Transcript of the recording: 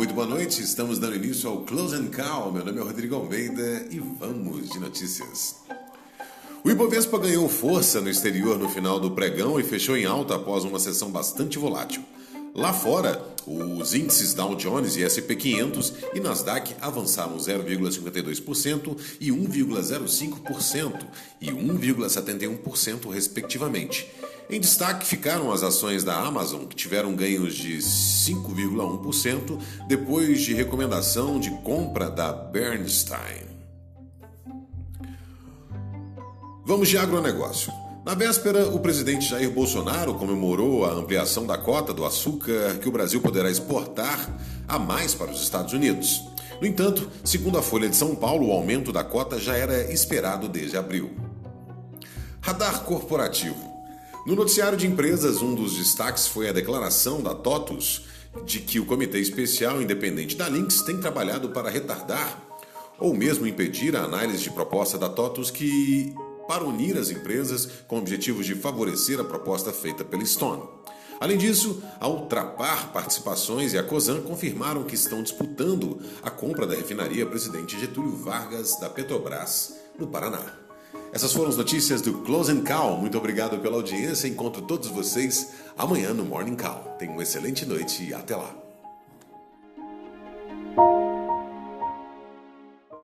muito boa noite. Estamos dando início ao Close and Call. Meu nome é Rodrigo Almeida e vamos de notícias. O Ibovespa ganhou força no exterior no final do pregão e fechou em alta após uma sessão bastante volátil. Lá fora, os índices Dow Jones e S&P 500 e Nasdaq avançaram 0,52% e 1,05% e 1,71% respectivamente. Em destaque ficaram as ações da Amazon, que tiveram ganhos de 5,1% depois de recomendação de compra da Bernstein. Vamos de agronegócio. Na véspera, o presidente Jair Bolsonaro comemorou a ampliação da cota do açúcar que o Brasil poderá exportar a mais para os Estados Unidos. No entanto, segundo a Folha de São Paulo, o aumento da cota já era esperado desde abril. Radar corporativo. No noticiário de empresas, um dos destaques foi a declaração da TOTUS de que o Comitê Especial Independente da Lynx tem trabalhado para retardar ou mesmo impedir a análise de proposta da TOTUS que para unir as empresas com objetivos de favorecer a proposta feita pela Stone. Além disso, a Ultrapar Participações e a COSAN confirmaram que estão disputando a compra da refinaria Presidente Getúlio Vargas da Petrobras, no Paraná. Essas foram as notícias do Close and Call. Muito obrigado pela audiência. Encontro todos vocês amanhã no Morning Call. Tenham uma excelente noite e até lá.